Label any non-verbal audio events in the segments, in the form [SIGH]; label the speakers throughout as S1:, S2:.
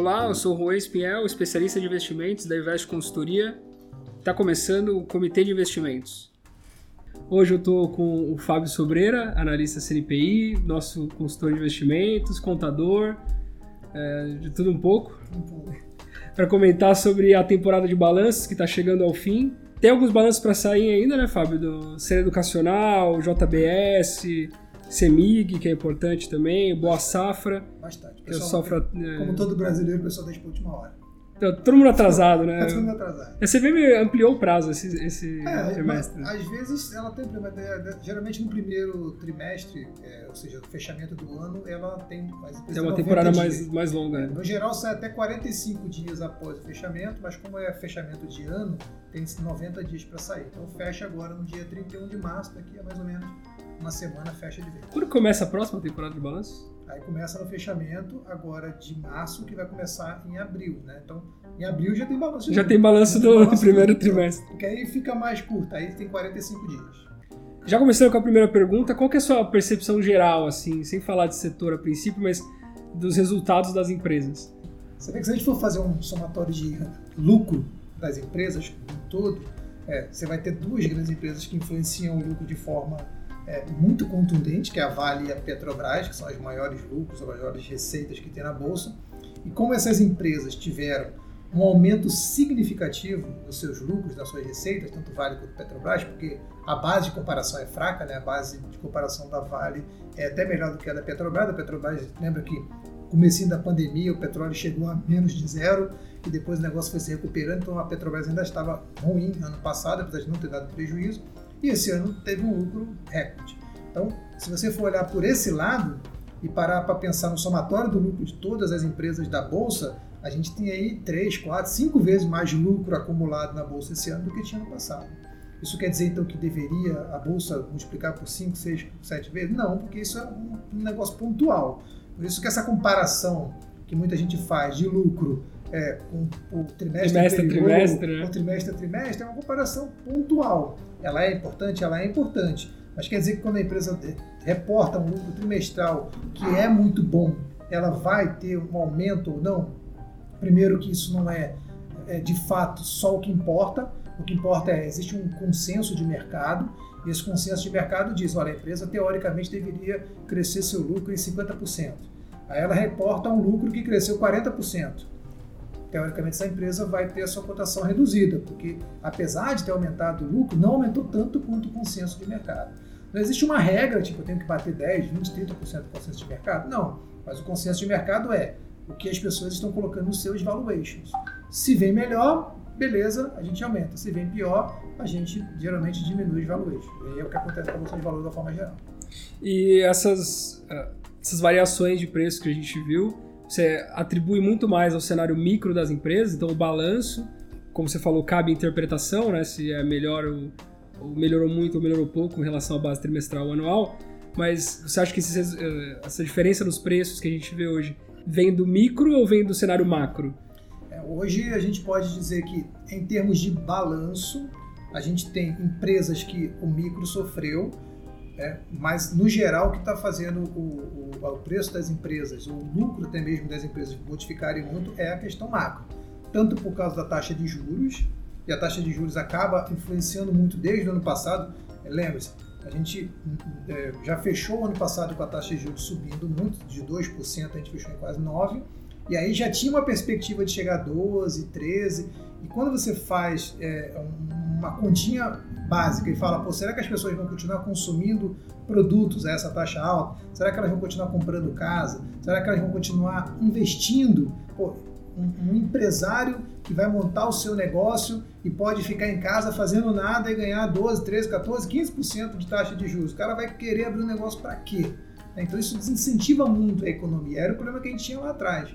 S1: Olá, eu sou Juan Espinhel, especialista de investimentos da Invest Consultoria. Está começando o Comitê de Investimentos. Hoje eu estou com o Fábio Sobreira, analista CNPI, nosso consultor de investimentos, contador, é, de tudo um pouco, [LAUGHS] para comentar sobre a temporada de balanços que está chegando ao fim. Tem alguns balanços para sair ainda, né, Fábio? Do Ser Educacional, JBS, CEMIG, que é importante também, Boa Safra.
S2: Bastante.
S1: Que é sofra,
S2: como todo brasileiro, o pessoal deixa para última hora.
S1: Então, todo mundo atrasado, né?
S2: todo mundo atrasado.
S1: A CVM ampliou o prazo esse, esse
S2: é,
S1: trimestre.
S2: Às vezes ela tem, geralmente no primeiro trimestre, é, ou seja, no fechamento do ano, ela tem mais
S1: Tem uma temporada mais, mais longa. Né?
S2: No geral sai até 45 dias após o fechamento, mas como é fechamento de ano, tem 90 dias para sair. Então fecha agora no dia 31 de março, daqui a mais ou menos uma semana fecha de vez.
S1: Quando começa a próxima temporada de balanço?
S2: Aí começa no fechamento agora de março, que vai começar em abril, né? Então, em abril já tem balanço.
S1: Já tem balanço do, primeiro do, trimestre.
S2: Porque aí fica mais curto, aí tem 45 dias.
S1: Já começando com a primeira pergunta, qual que é a sua percepção geral, assim, sem falar de setor a princípio, mas dos resultados das empresas?
S2: Você vê que se a gente for fazer um somatório de lucro das empresas como um todo, é, você vai ter duas grandes empresas que influenciam o lucro de forma é, muito contundente, que é a Vale e a Petrobras, que são as maiores lucros, as maiores receitas que tem na Bolsa. E como essas empresas tiveram um aumento significativo nos seus lucros, nas suas receitas, tanto Vale quanto Petrobras, porque a base de comparação é fraca, né? a base de comparação da Vale é até melhor do que a da Petrobras. A Petrobras, lembra que comecinho da pandemia o petróleo chegou a menos de zero e depois o negócio foi se recuperando, então a Petrobras ainda estava ruim ano passado, apesar de não ter dado prejuízo e esse ano teve um lucro recorde. Então, se você for olhar por esse lado e parar para pensar no somatório do lucro de todas as empresas da Bolsa, a gente tem aí 3, 4, 5 vezes mais lucro acumulado na Bolsa esse ano do que tinha no passado. Isso quer dizer então que deveria a Bolsa multiplicar por 5, 6, 7 vezes? Não, porque isso é um negócio pontual. Por isso que essa comparação que muita gente faz de lucro é, com o trimestre,
S1: trimestre anterior, trimestre,
S2: né? o trimestre a trimestre é uma comparação pontual. Ela é importante, ela é importante. Mas quer dizer que quando a empresa reporta um lucro trimestral que é muito bom, ela vai ter um aumento ou não? Primeiro que isso não é, é de fato só o que importa. O que importa é existe um consenso de mercado e esse consenso de mercado diz, olha, a empresa teoricamente deveria crescer seu lucro em 50%. Aí ela reporta um lucro que cresceu 40% teoricamente essa empresa vai ter a sua cotação reduzida, porque apesar de ter aumentado o lucro, não aumentou tanto quanto o consenso de mercado. Não existe uma regra, tipo, eu tenho que bater 10, 20, 30% do consenso de mercado. Não, mas o consenso de mercado é o que as pessoas estão colocando nos seus valuations. Se vem melhor, beleza, a gente aumenta. Se vem pior, a gente geralmente diminui os valuations. E é o que acontece com a bolsa de valores da forma geral.
S1: E essas, eh, essas variações de preço que a gente viu, você atribui muito mais ao cenário micro das empresas, então o balanço, como você falou, cabe interpretação, né? Se é melhor ou, ou melhorou muito ou melhorou pouco em relação à base trimestral ou anual. Mas você acha que eh, essa diferença nos preços que a gente vê hoje vem do micro ou vem do cenário macro?
S2: É, hoje a gente pode dizer que, em termos de balanço, a gente tem empresas que o micro sofreu é, mas, no geral, o que está fazendo o, o, o, preço das empresas, o lucro até mesmo das empresas modificarem muito, é a questão macro. Tanto por causa da taxa de juros, e a taxa de juros acaba influenciando muito desde o ano passado. É, lembre-se, a gente é, já fechou o ano passado com a taxa de juros subindo muito, de 2%, a gente fechou em quase 9%, e aí já tinha uma perspectiva de chegar a 12, 13, e quando você faz é, uma continha básica e fala, pô, será que as pessoas vão continuar consumindo produtos a essa taxa alta? Será que elas vão continuar comprando casa? Será que elas vão continuar investindo? Pô, um, um empresário que vai montar o seu negócio e pode ficar em casa fazendo nada e ganhar 12, 13, 14, 15% de taxa de juros. O cara vai querer abrir um negócio para quê? Então isso desincentiva muito a economia. Era o problema que a gente tinha lá atrás.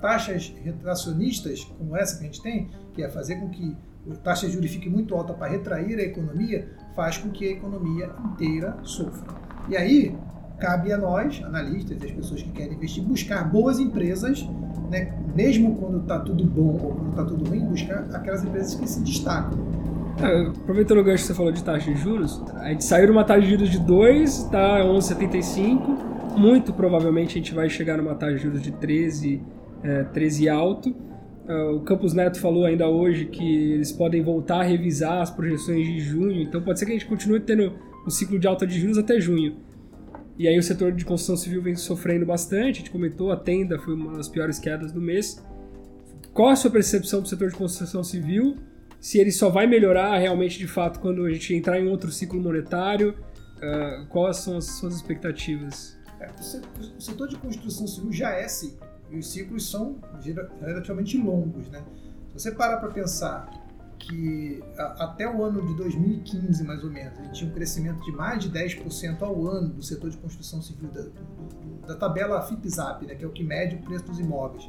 S2: Taxas retracionistas como essa que a gente tem, que é fazer com que a taxa de juros fique muito alta para retrair a economia, faz com que a economia inteira sofra. E aí, cabe a nós, analistas e as pessoas que querem investir, buscar boas empresas, né, mesmo quando está tudo bom ou quando está tudo ruim, buscar aquelas empresas que se destacam.
S1: É, aproveitando o gancho que você falou de taxa de juros, a gente saiu de uma taxa de juros de 2, está 11,75. Muito provavelmente a gente vai chegar numa taxa de juros de 13 é, 13 alto. Uh, o Campos Neto falou ainda hoje que eles podem voltar a revisar as projeções de junho, então pode ser que a gente continue tendo um ciclo de alta de juros até junho. E aí o setor de construção civil vem sofrendo bastante, a gente comentou, a tenda foi uma das piores quedas do mês. Qual a sua percepção do setor de construção civil? Se ele só vai melhorar realmente de fato quando a gente entrar em outro ciclo monetário? Uh, quais são as suas expectativas?
S2: É, o setor de construção civil já é ciclo e os ciclos são relativamente longos. Né? Se você parar para pensar que a, até o ano de 2015, mais ou menos, a gente tinha um crescimento de mais de 10% ao ano do setor de construção civil, da, do, da tabela FIPZAP, né, que é o que mede o preço dos imóveis.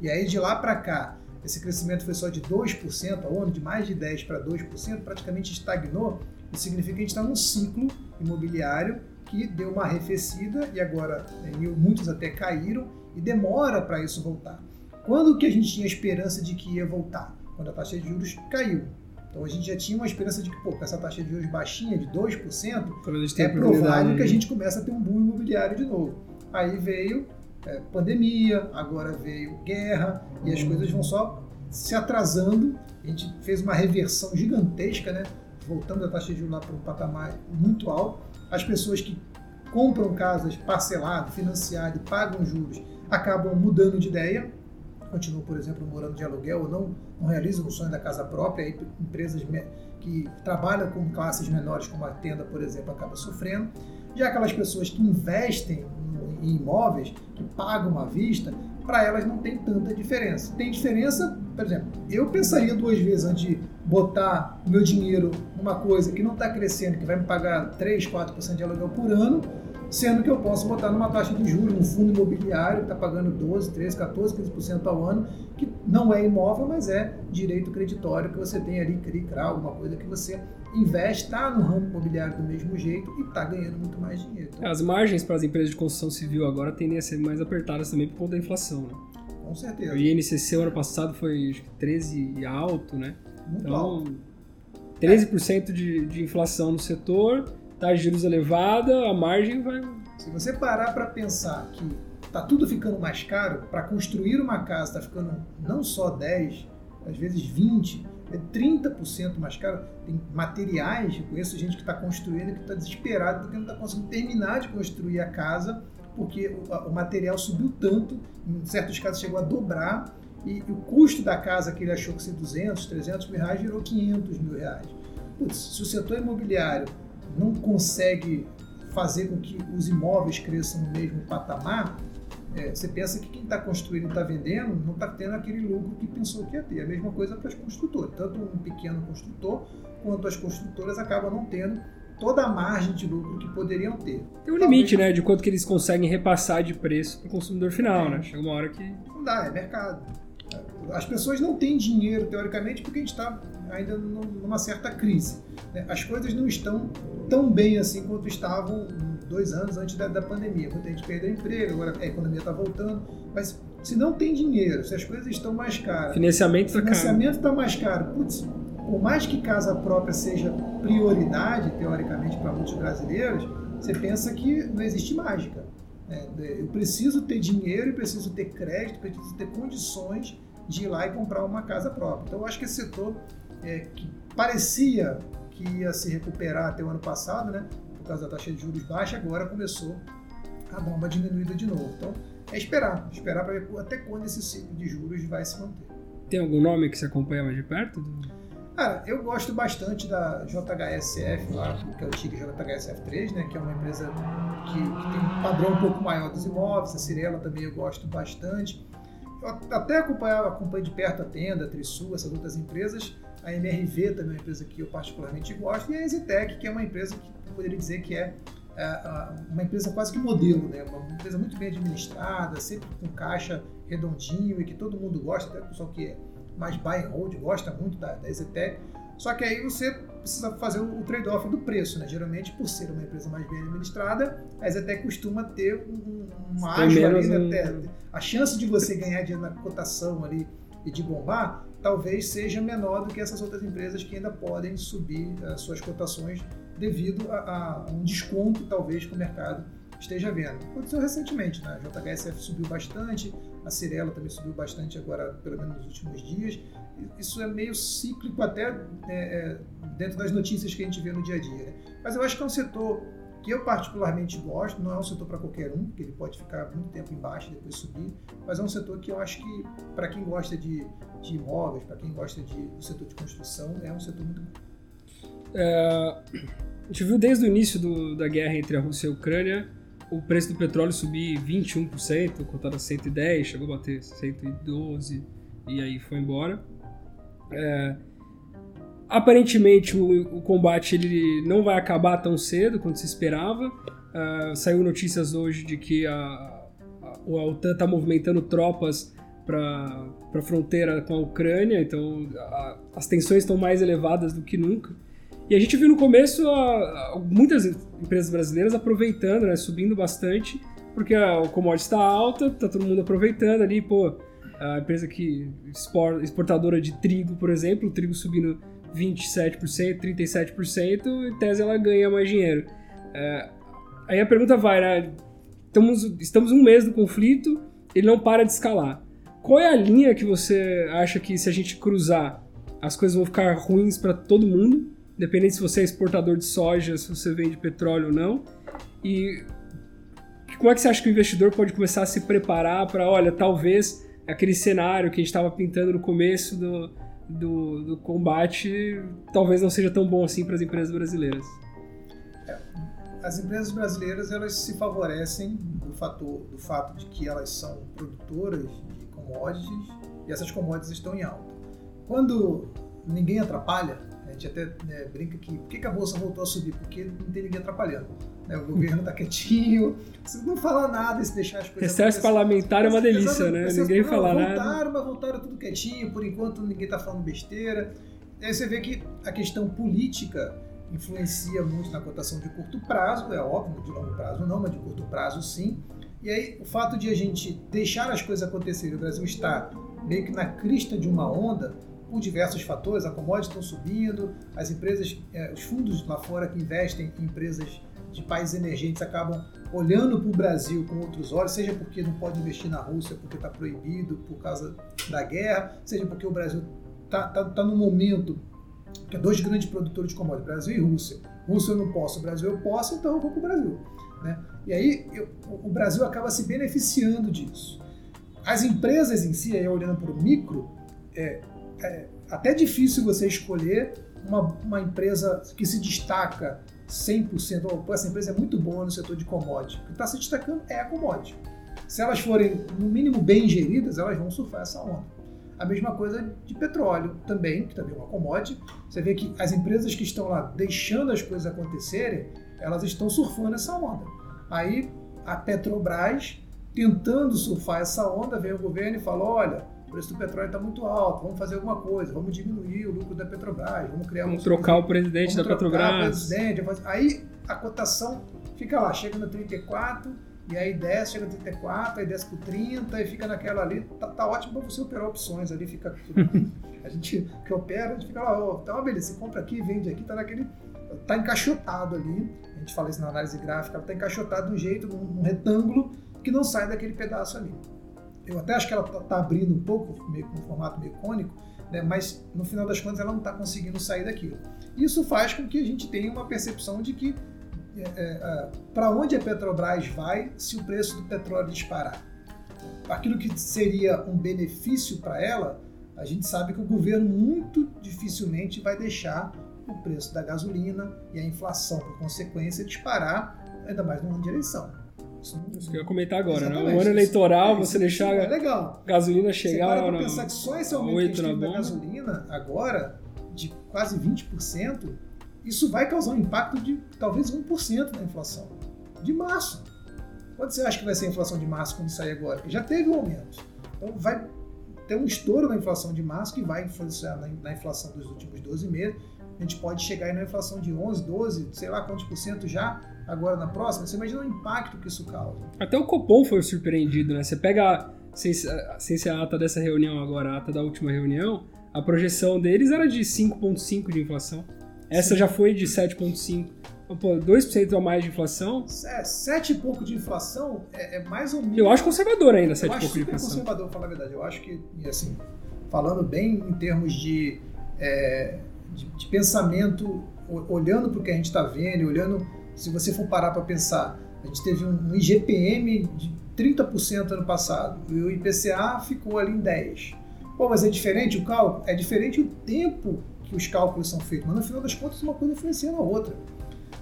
S2: E aí de lá para cá, esse crescimento foi só de 2% ao ano, de mais de 10% para 2%, praticamente estagnou. Isso significa que a gente está num ciclo imobiliário que deu uma arrefecida e agora né, muitos até caíram e demora para isso voltar. Quando que a gente tinha esperança de que ia voltar? Quando a taxa de juros caiu. Então a gente já tinha uma esperança de que, pô, com essa taxa de juros baixinha, de 2%, é provável que a gente comece a ter um boom imobiliário de novo. Aí veio é, pandemia, agora veio guerra, e as coisas vão só se atrasando. A gente fez uma reversão gigantesca, né? voltando a taxa de juros lá para um patamar muito alto. As pessoas que compram casas parcelado, financiado e pagam juros acabam mudando de ideia, continuam, por exemplo, morando de aluguel ou não, não realizam o sonho da casa própria, empresas que trabalham com classes menores, como a tenda, por exemplo, acabam sofrendo. Já aquelas pessoas que investem em imóveis, que pagam à vista, para elas não tem tanta diferença. Tem diferença, por exemplo, eu pensaria duas vezes antes de botar meu dinheiro numa coisa que não está crescendo, que vai me pagar 3, 4% de aluguel por ano, sendo que eu posso botar numa taxa de juros, num fundo imobiliário que está pagando 12, 13, 14, 15% ao ano, que não é imóvel, mas é direito creditório que você tem ali, CRI, CRA, alguma coisa que você investe, está no ramo imobiliário do mesmo jeito e está ganhando muito mais dinheiro.
S1: Então, As margens para as empresas de construção civil agora tendem a ser mais apertadas também por conta da inflação, né?
S2: Com certeza. O
S1: INCC ano passado foi acho que 13 alto, né?
S2: Muito então, alto.
S1: 13% de, de inflação no setor, taxa de juros elevada, a margem vai.
S2: Se você parar para pensar que tá tudo ficando mais caro, para construir uma casa está ficando não só 10, às vezes 20, é 30% mais caro. Tem materiais, eu conheço gente que está construindo que está desesperado porque não está conseguindo terminar de construir a casa porque o, o, material subiu tanto, em certos casos chegou a dobrar e, e o custo da casa que ele achou que ser 200, 300 mil reais virou 500 mil reais. Putz, se o setor imobiliário não consegue fazer com que os imóveis cresçam no mesmo patamar, é, você pensa que quem está construindo e está vendendo não está tendo aquele lucro que pensou que ia ter. A mesma coisa para as construtoras. Tanto um pequeno construtor quanto as construtoras acabam não tendo toda a margem de lucro que poderiam ter.
S1: Tem um limite, né, de quanto que eles conseguem repassar de preço para o consumidor final, é. né? Chega uma hora que...
S2: Não dá, é mercado. As pessoas não têm dinheiro, teoricamente, porque a gente está ainda numa certa crise. Né? As coisas não estão tão bem assim quanto estavam dois anos antes da, da pandemia. Muita gente perdeu emprego, agora a economia está voltando. Mas se não tem dinheiro, se as coisas estão mais caras...
S1: Financiamento está
S2: caro. Financiamento está mais caro. Putz, por mais que casa própria seja prioridade, teoricamente, para muitos brasileiros, você pensa que não existe mágica. É, eu preciso ter dinheiro, eu preciso ter crédito, preciso ter condições de ir lá e comprar uma casa própria. Então, eu acho que esse setor é, que parecia que ia se recuperar até o ano passado, né, por causa da taxa de juros baixa, agora começou a dar uma diminuída de novo. Então, é esperar, esperar para ver até quando esse ciclo de juros vai se manter.
S1: Tem algum nome que você acompanha mais de perto?
S2: Cara, eu gosto bastante da JHSF lá, que é o TIG JHSF3, né, que é uma empresa que, que, tem um padrão um pouco maior dos imóveis, a Cirela também eu gosto bastante. Eu até acompanhava, acompanho de perto a Tenda, a Trisul, essas outras empresas. A MRV também é uma empresa que eu particularmente gosto, e a Exitec, que é uma empresa que eu poderia dizer que é, é uma empresa quase que modelo, né? uma empresa muito bem administrada, sempre com caixa redondinho e que todo mundo gosta, até o pessoal que é mais buy and hold, gosta muito da, da EZTEC. Só que aí você precisa fazer o trade-off do preço, né? Geralmente, por ser uma empresa mais bem administrada, a EZTEC costuma ter um, um ágio ali, né? Um... A chance de você ganhar dinheiro na cotação ali e de bombar, talvez seja menor do que essas outras empresas que ainda podem subir as suas cotações devido a, a um desconto, talvez, que o mercado esteja vendo. Aconteceu recentemente, né? A JHSF subiu bastante, a Cirela também subiu bastante agora, pelo menos nos últimos dias. Isso é meio cíclico até é, dentro das notícias que a gente vê no dia a dia. Né? Mas eu acho que é um setor que eu particularmente gosto, não é um setor para qualquer um, porque ele pode ficar muito tempo embaixo e depois subir, mas é um setor que eu acho que, para quem gosta de, de imóveis, para quem gosta de, do setor de construção, é um setor muito bom.
S1: É, a gente viu desde o início do, da guerra entre a Rússia e a Ucrânia o preço do petróleo subir 21%, cotado a 110, chegou a bater 112 e aí foi embora. É, aparentemente o, o, combate ele não vai acabar tão cedo quanto se esperava. Uh, saiu notícias hoje de que a, a, a OTAN está movimentando tropas para a fronteira com a Ucrânia, então a, as tensões estão mais elevadas do que nunca. E a gente viu no começo muitas empresas brasileiras aproveitando, né, subindo bastante, porque o commodity está alta, tá todo mundo aproveitando ali, pô, a empresa que exportadora de trigo, por exemplo, o trigo subindo 27%, 37%, em tese ela ganha mais dinheiro. É, aí a pergunta vai, né? Estamos, estamos um mês do conflito, ele não para de escalar. Qual é a linha que você acha que se a gente cruzar, as coisas vão ficar ruins para todo mundo? Independente se você é exportador de soja, se você vende petróleo ou não. E como é que você acha que o investidor pode começar a se preparar para, olha, talvez aquele cenário que a gente estava pintando no começo do, do, do combate talvez não seja tão bom assim para as empresas brasileiras.
S2: É, as empresas brasileiras elas se favorecem do fator do fato de que elas são produtoras de commodities e essas commodities estão em alta. Quando ninguém atrapalha, a gente até né, brinca que por que a bolsa voltou a subir? Porque não tem ninguém atrapalhando. Né? O governo está quietinho, você não fala nada e se deixar as coisas.
S1: Recesso parlamentar é uma delícia, né? Ninguém fala nada.
S2: Voltaram, mas voltaram tudo quietinho, por enquanto ninguém está falando besteira. E aí você vê que a questão política influencia muito na cotação de curto prazo, é óbvio, de longo prazo não, mas de curto prazo sim. E aí o fato de a gente deixar as coisas acontecerem, o Brasil está meio que na crista de uma onda, por diversos fatores, a commodity estão subindo, as empresas, é, os fundos lá fora que investem em empresas de países emergentes acabam olhando para o Brasil com outros olhos, seja porque não pode investir na Rússia porque está proibido por causa da guerra, seja porque o Brasil está tá, tá num momento que é dois grandes produtores de commodities, Brasil e Rússia. Rússia eu não posso, Brasil eu posso, então eu vou para o Brasil. Né? E aí eu, o Brasil acaba se beneficiando disso. As empresas em si, aí olhando para o micro, é, é até difícil você escolher uma, uma empresa que se destaca 100%. Oh, essa empresa é muito boa no setor de commodity. O que está se destacando é a commodity. Se elas forem, no mínimo, bem geridas, elas vão surfar essa onda. A mesma coisa de petróleo também, que também é uma commodity. Você vê que as empresas que estão lá deixando as coisas acontecerem, elas estão surfando essa onda. Aí a Petrobras, tentando surfar essa onda, vem o governo e fala: olha, preço do petróleo está muito alto, vamos fazer alguma coisa, vamos diminuir o lucro da Petrobras, vamos criar
S1: Vamos trocar o presidente da Petrobras.
S2: O presidente, aí a cotação fica lá, chega no 34, e aí desce, chega no 34, aí desce para 30, e fica naquela ali, tá, tá ótimo para você operar opções ali, fica [LAUGHS] a gente que opera, a gente fica lá, ó, tá uma beleza, você compra aqui, vende aqui, tá naquele. tá encaixotado ali. A gente fala isso na análise gráfica, tá encaixotado de um jeito, num retângulo, que não sai daquele pedaço ali. Eu até acho que ela está tá abrindo um pouco, meio com um formato meio cônico, né, mas no final das contas ela não está conseguindo sair daquilo. Isso faz com que a gente tenha uma percepção de que é, é, é para onde a Petrobras vai se o preço do petróleo disparar. Aquilo que seria um benefício para ela, a gente sabe que o governo muito dificilmente vai deixar o preço da gasolina e a inflação, por consequência, disparar, ainda mais numa eleição.
S1: Isso que eu ia comentar agora, né? O ano eleitoral, você deixar
S2: é legal.
S1: gasolina chegar
S2: você para pensar que só esse aumento da gasolina agora, de quase 20%, isso vai causar um impacto de talvez 1% na inflação. De março. Quanto você acha que vai ser a inflação de março quando sair agora? Porque já teve um aumento. Então vai ter um estouro na inflação de março que vai influenciar na inflação dos últimos 12 meses. A gente pode chegar aí na inflação de 11, 12, sei lá quantos por cento já agora na próxima, você imagina o impacto que isso causa.
S1: Até o Copom foi surpreendido, né? Você pega, sem, sem ser a ata dessa reunião agora, a ata da última reunião, a projeção deles era de 5,5% de inflação. Essa Sim. já foi de 7,5%. Pô, 2% a mais de inflação?
S2: É, 7 e pouco de inflação é, é mais ou menos.
S1: Eu acho conservador ainda, 7
S2: e
S1: pouco de inflação.
S2: Eu acho conservador, falar a verdade. Eu acho que, assim, falando bem em termos de, é, de, de, pensamento, olhando para o que a gente está vendo, olhando, se você for parar para pensar, a gente teve um, IGPM de 30% ano passado e o IPCA ficou ali em 10%. Pô, mas é diferente o cálculo? É diferente o tempo que os cálculos são feitos, mas no final das contas uma coisa influencia na outra.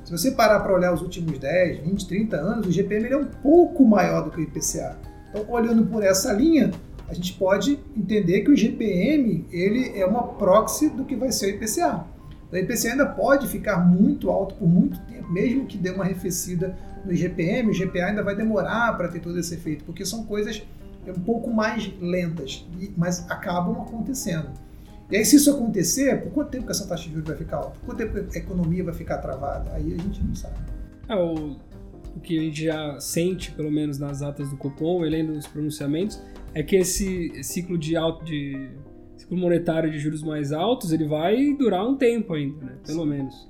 S2: Se você parar para olhar os últimos 10, 20, 30 anos, o IGPM é um pouco maior do que o IPCA. Então, olhando por essa linha, a gente pode entender que o IGPM ele é uma proxy do que vai ser o IPCA. O IPCA ainda pode ficar muito alto por muito tempo, mesmo que dê uma arrefecida no IGPM, o IGPA ainda vai demorar para ter todo esse efeito, porque são coisas um pouco mais lentas, mas acabam acontecendo. E aí, se isso acontecer, por quanto tempo que essa taxa de juros vai ficar alta? Por quanto tempo a economia vai ficar travada? Aí a gente não sabe.
S1: É, o, o que a gente já sente, pelo menos nas atas do Copom e lendo os pronunciamentos, é que esse ciclo de alto de ciclo monetário de juros mais altos, ele vai durar um tempo ainda, né? Pelo Sim. menos.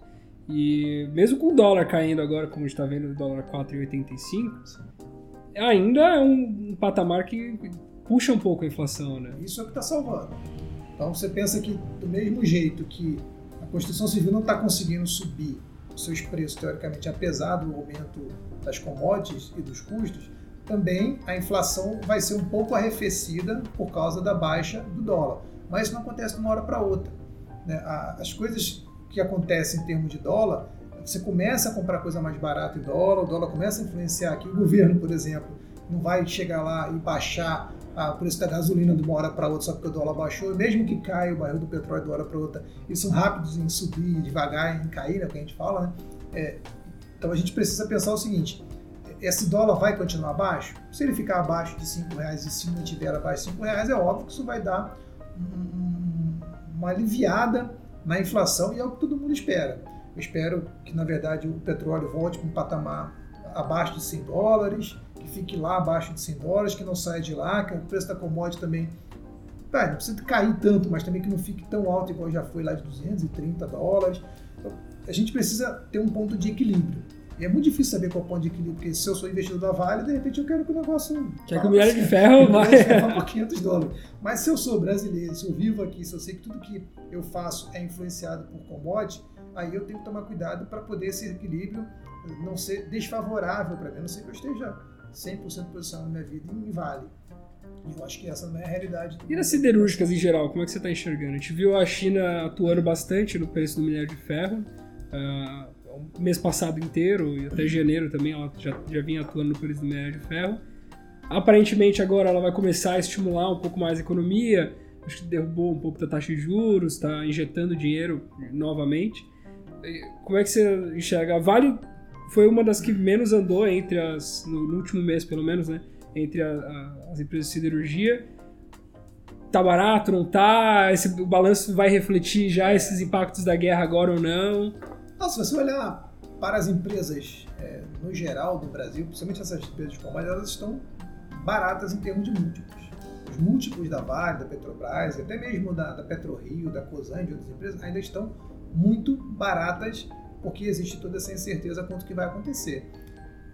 S1: E mesmo com o dólar caindo agora, como a gente está vendo, o dólar 4,85, ainda é um, patamar que puxa um pouco a inflação, né?
S2: Isso é o que está salvando. Então você pensa que do mesmo jeito que a Constituição Civil não está conseguindo subir os seus preços, teoricamente, apesar do aumento das commodities e dos custos, também a inflação vai ser um pouco arrefecida por causa da baixa do dólar. Mas isso não acontece de uma hora para outra. Né? As coisas que acontecem em termos de dólar, você começa a comprar coisa mais barata em dólar, o dólar começa a influenciar aqui. O governo, por exemplo, não vai chegar lá e baixar o preço da gasolina de uma hora para outra só porque o dólar baixou. Mesmo que caia o barril do petróleo de uma hora para outra, eles são rápidos em subir, devagar em cair, né, que a gente fala. Né? É, então a gente precisa pensar o seguinte: esse dólar vai continuar baixo? Se ele ficar abaixo de R$ reais e se mantiver abaixo de R$ reais, é óbvio que isso vai dar uma aliviada na inflação e é o que todo mundo espera. Eu espero que, na verdade, o petróleo volte para um patamar abaixo de 100 dólares, que fique lá abaixo de 100 dólares, que não saia de lá, que o preço da commodity também tá, não precisa cair tanto, mas também que não fique tão alto igual já foi lá de 230 dólares. Então, a gente precisa ter um ponto de equilíbrio. E é muito difícil saber qual ponto de equilíbrio, porque se eu sou investidor da Vale, de repente eu quero que o negócio.
S1: Quer que o minério de ferro vai.
S2: por 500 dólares. Mas se eu sou brasileiro, se eu vivo aqui, se eu sei que tudo que eu faço é influenciado por commodity, aí eu tenho que tomar cuidado para poder esse equilíbrio não ser desfavorável para mim. A não ser que eu esteja 100% posicionado na minha vida em Vale. E eu acho que essa não é a realidade.
S1: E nas siderúrgicas em geral, como é que você está enxergando? A gente viu a China atuando bastante no preço do minério de ferro. Uh, mês passado inteiro e até janeiro também ela já, já vinha atuando no preço do minério de ferro. Aparentemente agora ela vai começar a estimular um pouco mais a economia, acho que derrubou um pouco da taxa de juros, está injetando dinheiro novamente. Como é que você enxerga? A Vale foi uma das que menos andou entre as no, no último mês pelo menos, né? Entre a, a, as empresas de siderurgia. Tá barato, não tá? Esse, o balanço vai refletir já esses impactos da guerra agora ou não?
S2: Não, se você olhar para as empresas é, no geral do Brasil, principalmente essas empresas commodities, elas estão baratas em termos de múltiplos. Os múltiplos da Vale, da Petrobras, até mesmo da, da PetroRio, da Cosan e de outras empresas, ainda estão muito baratas porque existe toda essa incerteza quanto que vai acontecer.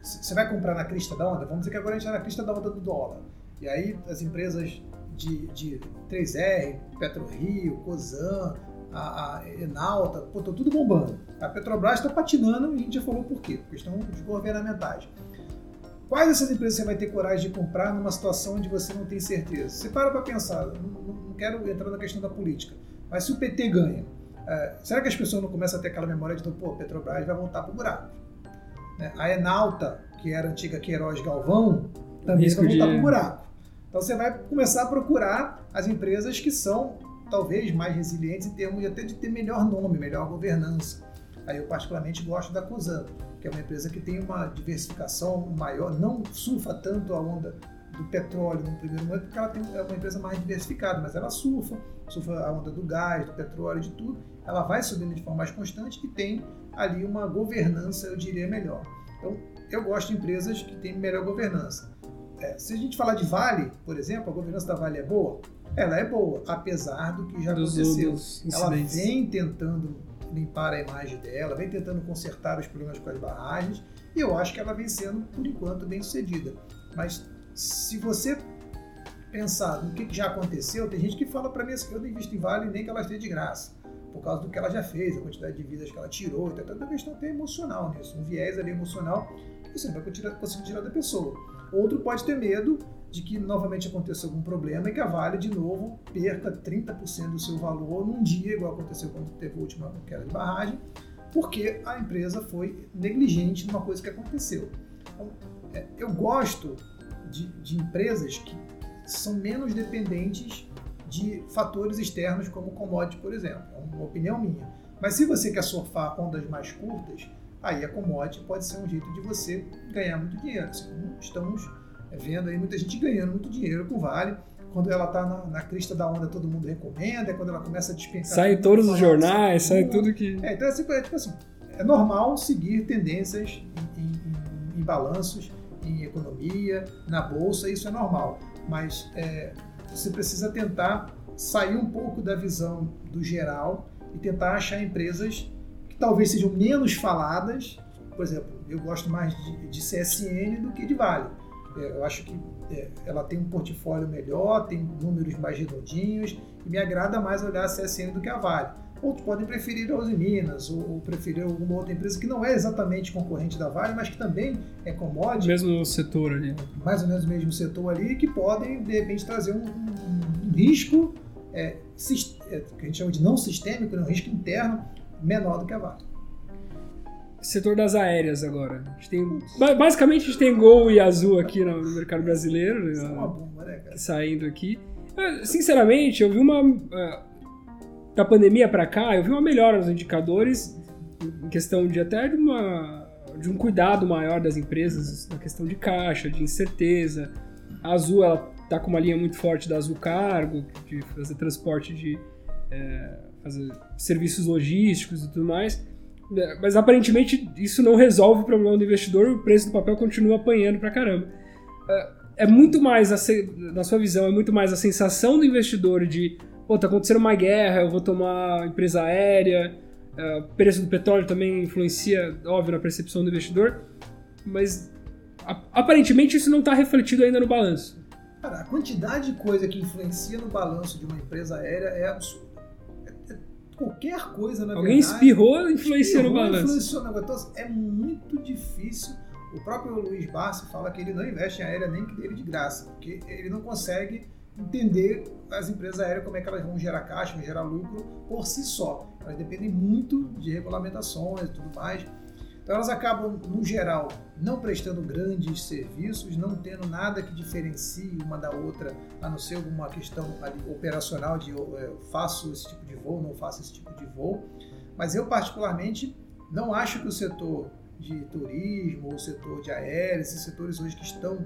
S2: Você vai comprar na crista da onda? Vamos dizer que agora a gente está na crista da onda do dólar. E aí as empresas de, de 3R, PetroRio, Cosan, a, a Enalta, pô, tá tudo bombando. A Petrobras está patinando e a gente já falou por quê, por questão dos governamentais. Quais essas empresas você vai ter coragem de comprar numa situação onde você não tem certeza? Você para para pensar, não, não, quero entrar na questão da política, mas se o PT ganha, é, será que as pessoas não começam a ter aquela memória de, pô, a Petrobras vai voltar para o buraco? Né? A Enalta, que era antiga Queiroz Galvão, também vai voltar para o buraco. Então você vai começar a procurar as empresas que são talvez mais resilientes em termos até de ter melhor nome, melhor governança. Aí eu particularmente gosto da Cosan, que é uma empresa que tem uma diversificação maior, não surfa tanto a onda do petróleo no primeiro momento, porque ela tem, é uma empresa mais diversificada, mas ela surfa, surfa a onda do gás, do petróleo, de tudo. Ela vai subindo de forma mais constante e tem ali uma governança, eu diria, melhor. Então, eu gosto de empresas que têm melhor governança. É, se a gente falar de Vale, por exemplo, a governança da Vale é boa? Ela é boa, apesar do que já
S1: dos,
S2: aconteceu.
S1: Dos
S2: ela vem tentando limpar a imagem dela, vem tentando consertar os problemas com as barragens, e eu acho que ela vem sendo, por enquanto, bem sucedida. Mas se você pensar no que já aconteceu, tem gente que fala para mim assim, eu não invisto em Vale nem que ela esteja de graça, por causa do que ela já fez, a quantidade de vidas que ela tirou, tem toda uma questão até emocional nisso, um viés ali emocional você não vai conseguir tirar da pessoa. Outro pode ter medo de que novamente aconteça algum problema e que a Vale, de novo, perca 30% do seu valor num dia, igual aconteceu quando teve a última queda de barragem, porque a empresa foi negligente numa coisa que aconteceu. Então, é, eu gosto de, de empresas que são menos dependentes de fatores externos como commodity, por exemplo. É uma opinião minha. Mas se você quer surfar ondas mais curtas, aí a commodity pode ser um jeito de você ganhar muito dinheiro. Assim como estamos vendo aí muita gente ganhando muito dinheiro com Vale. Quando ela está na, na, crista da onda, todo mundo recomenda. É quando ela começa a despencar.
S1: Sai todos os jornais, sai tudo que.
S2: É, então, assim, é, tipo assim, é normal seguir tendências em, em, em, balanços, em economia, na bolsa, isso é normal. Mas é, você precisa tentar sair um pouco da visão do geral e tentar achar empresas talvez sejam menos faladas. Por exemplo, eu gosto mais de, de CSN do que de Vale. É, eu acho que é, ela tem um portfólio melhor, tem números mais redondinhos e me agrada mais olhar a CSN do que a Vale. Outros podem preferir a Uzi Minas ou, preferir alguma outra empresa que não é exatamente concorrente da Vale, mas que também é commodity.
S1: Mesmo setor ali.
S2: Mais ou menos o mesmo setor ali, que podem, de repente, trazer um, um, um risco é, é, que a gente chama de não sistêmico, né, um risco interno menor do que a Vale
S1: setor das aéreas agora. A gente tem, basicamente a gente tem Gol e Azul aqui no mercado brasileiro. Isso né, é uma bomba, né, cara? Saindo aqui. Sinceramente, eu vi uma. É, da pandemia para cá, eu vi uma melhora nos indicadores em questão de até de uma de um cuidado maior das empresas na questão de caixa, de incerteza. A Azul ela tá com uma linha muito forte da Azul Cargo, de fazer transporte de é, serviços logísticos e tudo mais. É, mas aparentemente isso não resolve o problema do investidor, o preço do papel continua apanhando pra caramba. É, é muito mais, a, na sua visão, é muito mais a sensação do investidor de, pô, tá acontecendo uma guerra, eu vou tomar empresa aérea, é, o preço do petróleo também influencia, óbvio, na percepção do investidor, mas aparentemente isso não está refletido ainda no balanço.
S2: Cara, a quantidade de coisa que influencia no balanço de uma empresa aérea é absurda qualquer coisa, na
S1: Alguém verdade. espirrou influenciou no balanço.
S2: Influenciou no Então, assim, é muito difícil. O próprio Luiz Barsi fala que ele não investe em aérea nem que dele de graça, porque ele não consegue entender as empresas aéreas como é que elas vão gerar caixa, vão gerar lucro por si só. Elas dependem muito de regulamentações e tudo mais. Então elas acabam, no geral, não prestando grandes serviços, não tendo nada que diferencie uma da outra, a não ser alguma questão operacional de é, faço esse tipo de voo, não faço esse tipo de voo. Mas eu, particularmente, não acho que o setor de turismo, o setor de aéreo, esses setores hoje que estão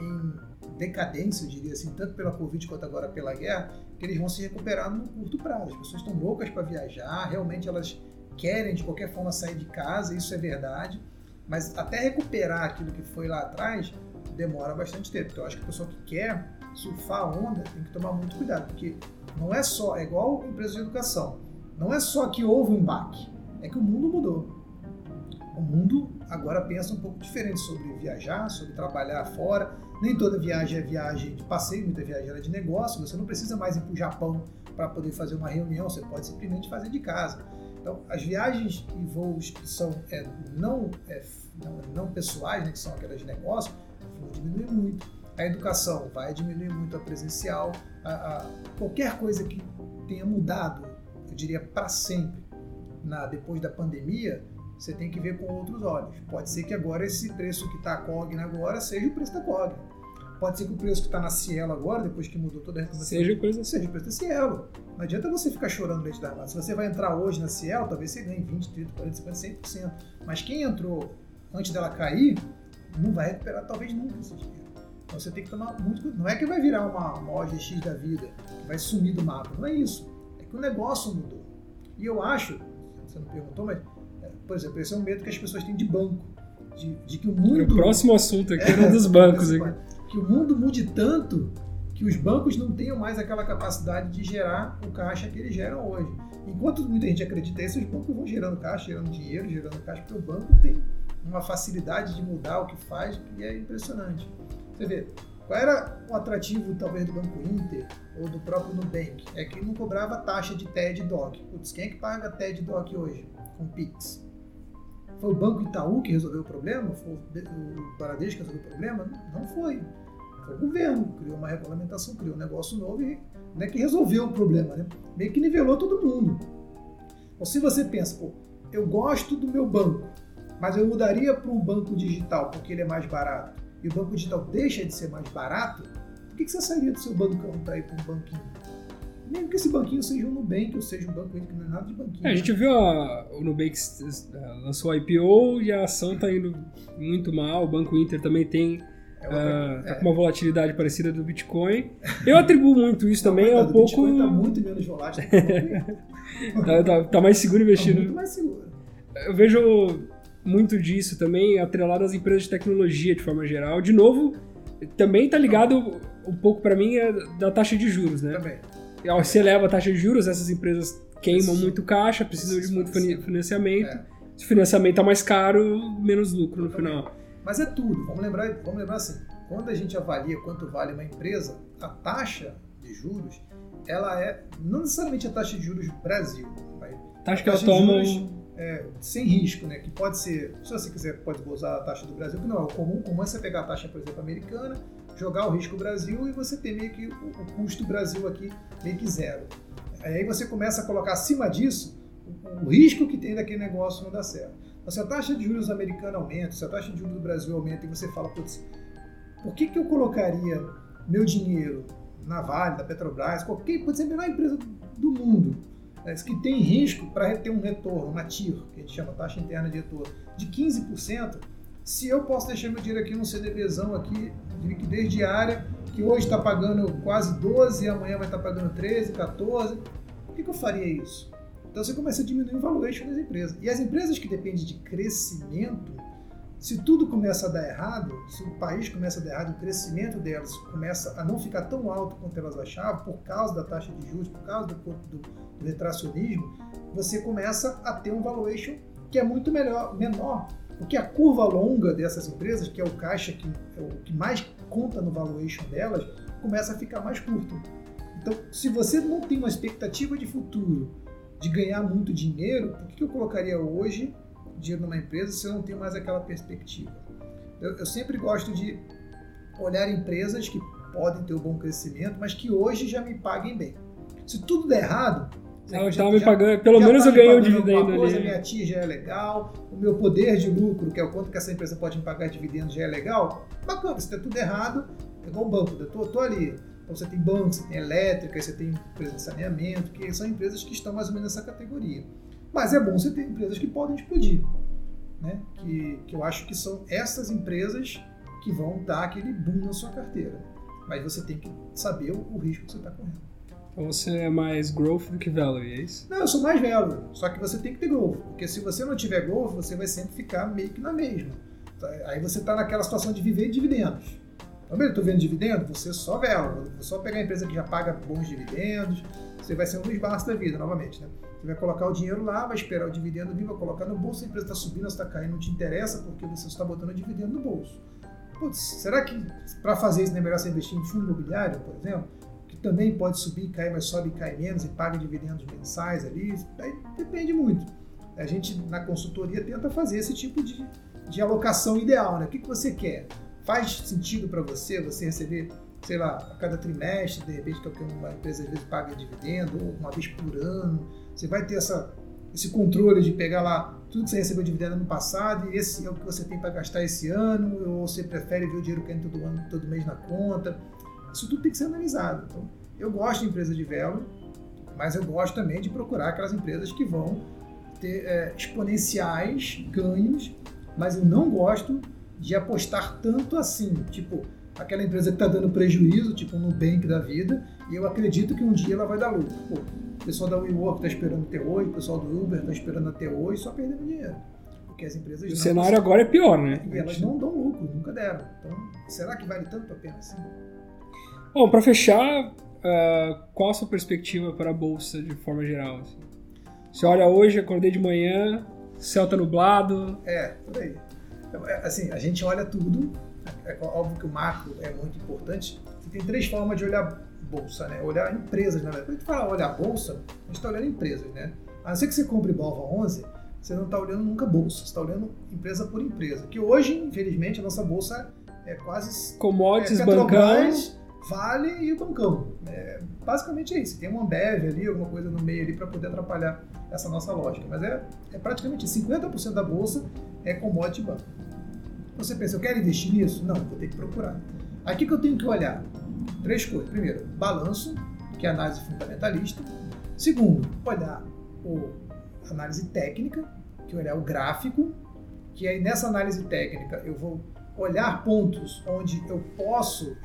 S2: em decadência, eu diria assim, tanto pela Covid quanto agora pela guerra, que eles vão se recuperar no curto prazo. As pessoas estão loucas para viajar, realmente elas querem de qualquer forma sair de casa, isso é verdade, mas até recuperar aquilo que foi lá atrás demora bastante tempo. Então eu acho que a pessoa que quer surfar a onda tem que tomar muito cuidado, porque não é só, é igual empresa de educação, não é só que houve um baque, é que o mundo mudou. O mundo agora pensa um pouco diferente sobre viajar, sobre trabalhar fora. Nem toda viagem é viagem de passeio, muita viagem é de negócio. Você não precisa mais ir para o Japão para poder fazer uma reunião, você pode simplesmente fazer de casa. Então, as viagens e voos que são é, não, é, não, não, pessoais, né, que são aquelas de negócio, vão diminuir muito. A educação vai diminuir muito a presencial. A, a, qualquer coisa que tenha mudado, eu diria para sempre, na, depois da pandemia, você tem que ver com outros olhos. Pode ser que agora esse preço que está a Cogna agora seja o preço da Cogna. Pode ser que o preço que está na Cielo agora, depois que mudou toda a recomendação,
S1: seja o preço,
S2: seja o preço da Cielo. Não adianta você ficar chorando leite derramado. Se você vai entrar hoje na Cielo, talvez você ganhe 20, 30, 40, 50, 100%. Mas quem entrou antes dela cair, não vai recuperar talvez nunca esse dinheiro. Então você tem que tomar muito cuidado. Não é que vai virar uma, uma OGX da vida, que vai sumir do mapa. Não é isso. É que o negócio mudou. E eu acho, você não perguntou, mas, é, por exemplo, esse é um medo que as pessoas têm de banco. De, de que o mundo.
S1: O próximo assunto aqui é, era [LAUGHS] dos bancos.
S2: Que o mundo mude tanto que os bancos não tenham mais aquela capacidade de gerar o caixa que eles geram hoje. Enquanto muita gente acredita isso, os bancos vão gerando caixa, gerando dinheiro, gerando caixa, porque o banco tem uma facilidade de mudar o que faz que é impressionante. Você vê, qual era o atrativo talvez do Banco Inter ou do próprio Nubank? É que não cobrava taxa de TED DOC. Putz, quem é que paga TED DOC hoje com Pix? Foi o Banco Itaú que resolveu o problema? Foi o Bradesco que resolveu o problema? Não foi. Foi o governo, criou uma regulamentação, criou um negócio novo e não é que resolveu o problema, né? meio que nivelou todo mundo. Ou se você pensa, pô, eu gosto do meu banco, mas eu mudaria para um banco digital porque ele é mais barato, e o banco digital deixa de ser mais barato, por que, você sairia do seu bancão para ir para um banquinho? Mesmo que esse banquinho seja um Nubank ou seja um banco que não é nada de banquinho.
S1: É, a gente viu a, o Nubank lançou a IPO e a ação está indo muito mal, o Banco Inter também tem é uh, tá é. com uma volatilidade parecida do Bitcoin. Eu atribuo muito isso também ao pouco. O
S2: Bitcoin está muito menos volátil. [LAUGHS]
S1: tá, tá, tá, mais seguro investir. Tá
S2: muito mais seguro.
S1: Eu vejo muito disso também atrelado às empresas de tecnologia de forma geral. De novo, também está ligado um pouco para mim é da taxa de juros, né?
S2: Também.
S1: Se eleva a taxa de juros, essas empresas queimam muito caixa, precisam de muito financiamento. É. Se o financiamento está mais caro, menos lucro no final.
S2: Mas é tudo. Vamos lembrar, vamos lembrar assim, quando a gente avalia quanto vale uma empresa, a taxa de juros, ela é não necessariamente a taxa de juros do Brasil.
S1: Taxa que ela toma
S2: é, sem risco, né? Que pode ser, se você quiser, pode usar a taxa do Brasil, que não é o comum. O comum é você pegar a taxa, por exemplo, americana, jogar o risco Brasil e você ter meio que o, o custo Brasil aqui meio que zero. Aí você começa a colocar acima disso o, o risco que tem daquele negócio não dar certo. Então, se a taxa de juros americana aumenta, se a taxa de juros do Brasil aumenta e você fala, putz, por que, que eu colocaria meu dinheiro na Vale, da Petrobras, qualquer, pode ser a melhor empresa do mundo, né, que tem risco para ter um retorno, uma TIR, que a gente chama taxa interna de retorno, de 15%, se eu posso deixar meu dinheiro aqui num CDBzão aqui, de liquidez diária, que hoje está pagando quase 12 e amanhã vai estar tá pagando 13, 14, por que, que eu faria isso? Então você começa a diminuir o valuation das empresas. E as empresas que dependem de crescimento, se tudo começa a dar errado, se o país começa a dar errado, o crescimento delas começa a não ficar tão alto quanto elas achavam, por causa da taxa de juros, por causa do, do, do retracionismo, você começa a ter um valuation que é muito melhor, menor. Porque a curva longa dessas empresas, que é o caixa que, é o que mais conta no valuation delas, começa a ficar mais curto. Então, se você não tem uma expectativa de futuro de ganhar muito dinheiro, por que eu colocaria hoje dinheiro numa empresa se eu não tenho mais aquela perspectiva? Eu, eu sempre gosto de olhar empresas que podem ter um bom crescimento, mas que hoje já me paguem bem. Se tudo der errado,
S1: ela estava me pagando, pelo menos tá eu ganhei o dividendo
S2: coisa, ali. Minha tia já é legal, o meu poder de lucro, que é o quanto que essa empresa pode me pagar de dividendos, já é legal. Bacana, se der tudo errado, é igual um banco, eu tô, tô ali então você tem bancos, você tem elétrica, você tem empresas de saneamento, que são empresas que estão mais ou menos nessa categoria. Mas é bom você ter empresas que podem explodir, né? que, que eu acho que são essas empresas que vão dar aquele boom na sua carteira. Mas você tem que saber o, o risco que você está correndo.
S1: Então você é mais growth do que value, é isso?
S2: Não, eu sou mais value, só que você tem que ter growth, porque se você não tiver growth, você vai sempre ficar meio que na mesma. Aí você está naquela situação de viver dividendos. Também eu estou vendo dividendo, você só vela, você só pegar a empresa que já paga bons dividendos, você vai ser um Luiz Barros da vida, novamente, né? Você vai colocar o dinheiro lá, vai esperar o dividendo vir, vai colocar no bolso, a empresa está subindo, está caindo, não te interessa porque você está botando o dividendo no bolso. Putz, será que para fazer isso não é melhor você investir em fundo imobiliário, por exemplo? Que também pode subir e cair, mas sobe e cai menos e paga dividendos mensais ali? Aí depende muito. A gente, na consultoria, tenta fazer esse tipo de, de alocação ideal, né? O que, que você quer? Faz sentido para você você receber, sei lá, a cada trimestre, de repente, que é uma empresa às vezes paga dividendo, ou uma vez por ano. Você vai ter essa, esse controle de pegar lá tudo que você recebeu de dividendo no passado e esse é o que você tem para gastar esse ano, ou você prefere ver o dinheiro caindo todo ano, todo mês na conta. Isso tudo tem que ser analisado. Então, eu gosto de empresa de velo, mas eu gosto também de procurar aquelas empresas que vão ter é, exponenciais ganhos, mas eu não gosto de apostar tanto assim, tipo, aquela empresa que está dando prejuízo, tipo um Nubank da vida, e eu acredito que um dia ela vai dar lucro. Pô, o pessoal da WeWork está esperando até hoje, o pessoal do Uber está esperando até hoje, só perdendo dinheiro. Porque as empresas.
S1: O cenário agora é pior, né?
S2: E elas não dão lucro, nunca deram. Então, será que vale tanto a pena assim?
S1: Bom, para fechar, uh, qual a sua perspectiva para a bolsa de forma geral? Assim? Você olha hoje, acordei de manhã, céu tá nublado.
S2: É, por aí. Então, é, assim, a gente olha tudo. É, é óbvio que o macro é muito importante. Você tem três formas de olhar bolsa, né? Olhar empresas, na verdade. Quando a gente fala olhar bolsa, a gente está olhando empresas, né? A não ser que você compre Bova 11, você não está olhando nunca bolsa, você está olhando empresa por empresa. Que hoje, infelizmente, a nossa bolsa é quase...
S1: Commodities, é, bancões...
S2: Vale e o bancão. É, basicamente é isso. Tem uma Ambev ali, alguma coisa no meio ali para poder atrapalhar essa nossa lógica. Mas é, é praticamente 50% da bolsa é commodity banco. Você pensa, eu quero investir nisso? Não, vou ter que procurar. Aqui que eu tenho que olhar três coisas. Primeiro, balanço, que é análise fundamentalista. Segundo, olhar o análise técnica, que é olhar o gráfico, que aí nessa análise técnica eu vou olhar pontos onde eu posso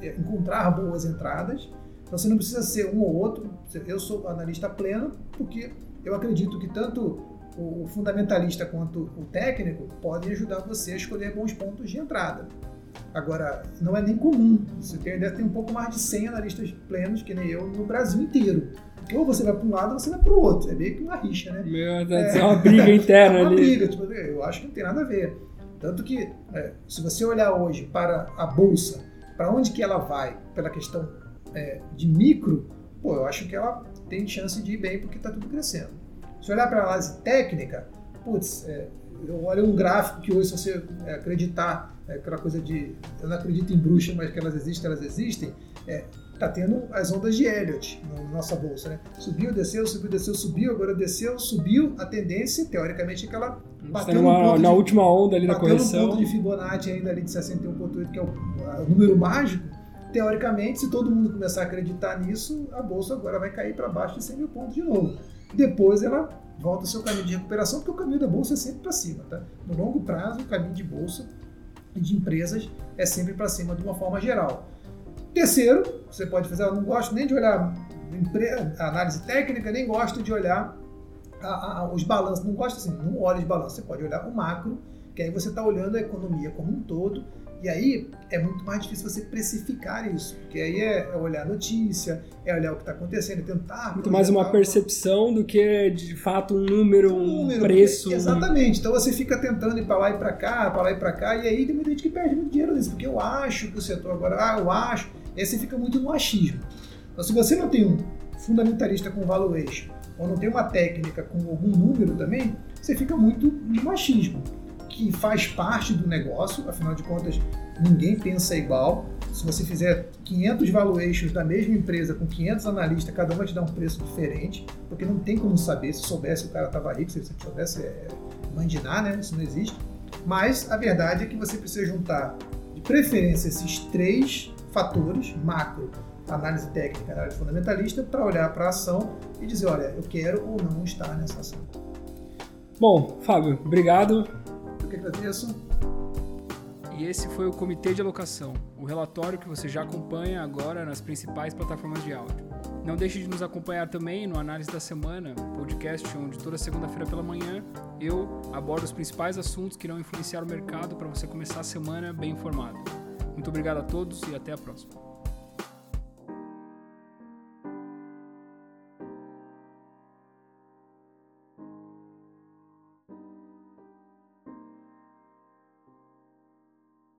S2: é, encontrar boas entradas. Então você não precisa ser um ou outro. Eu sou analista pleno porque eu acredito que tanto o fundamentalista quanto o técnico podem ajudar você a escolher bons pontos de entrada. Agora, não é nem comum. Você tem, deve ter um pouco mais de 100 analistas plenos, que nem eu, no Brasil inteiro. Porque ou você vai para um lado ou você vai para o outro. É meio que uma rixa, né?
S1: Meu Deus, é, é uma briga [LAUGHS] interna
S2: é uma
S1: ali.
S2: briga, tipo, eu acho que não tem nada a ver. Tanto que, é, se você olhar hoje para a Bolsa, para onde que ela vai, pela questão é, de micro, pô, eu acho que ela tem chance de ir bem porque está tudo crescendo. Se olhar para a análise técnica, putz, é, eu olho um gráfico que hoje, se você é, acreditar, é aquela coisa de. Eu não acredito em bruxa, mas que elas existem, elas existem. É, tá tendo as ondas de Elliott na nossa bolsa, né? Subiu, desceu, subiu, desceu, subiu, agora desceu, subiu. A tendência, teoricamente, é que ela
S1: bateu no ponto na de, última onda ali da correção.
S2: Ponto de Fibonacci ainda ali de 61.8, que é o, o número mágico. Teoricamente, se todo mundo começar a acreditar nisso, a bolsa agora vai cair para baixo de 100 mil pontos de novo. Depois ela volta ao seu caminho de recuperação, porque o caminho da bolsa é sempre para cima, tá? No longo prazo, o caminho de bolsa e de empresas é sempre para cima de uma forma geral. Terceiro, você pode fazer, eu não gosto nem de olhar a análise técnica, nem gosto de olhar a, a, os balanços, não gosto assim, não olha os balanços, você pode olhar o macro, que aí você está olhando a economia como um todo e aí é muito mais difícil você precificar isso, porque aí é, olhar a notícia, é olhar o que está acontecendo, é tentar.
S1: Muito mais uma percepção do que de fato um número, um, número, preço.
S2: Exatamente. Então você fica tentando ir para lá e para cá, para lá e para cá, e aí tem muita gente que perde muito dinheiro nisso, porque eu acho que o setor agora, ah, eu acho. E aí você fica muito no achismo. Então se você não tem um fundamentalista com valuation, ou não tem uma técnica com algum número também, você fica muito no achismo que faz parte do negócio, afinal de contas, ninguém pensa igual. Se você fizer 500 valuations da mesma empresa com 500 analistas, cada um vai te dar um preço diferente, porque não tem como saber. Se soubesse o cara estava rico, se você soubesse é, mandinar, né? Isso não existe. Mas a verdade é que você precisa juntar, de preferência, esses três fatores, macro, análise técnica, análise fundamentalista, para olhar para a ação e dizer, olha, eu quero ou não estar nessa ação.
S1: Bom, Fábio, obrigado
S2: que agradeço.
S1: E esse foi o Comitê de Alocação, o relatório que você já acompanha agora nas principais plataformas de áudio. Não deixe de nos acompanhar também no Análise da Semana, podcast onde toda segunda-feira pela manhã eu abordo os principais assuntos que irão influenciar o mercado para você começar a semana bem informado. Muito obrigado a todos e até a próxima.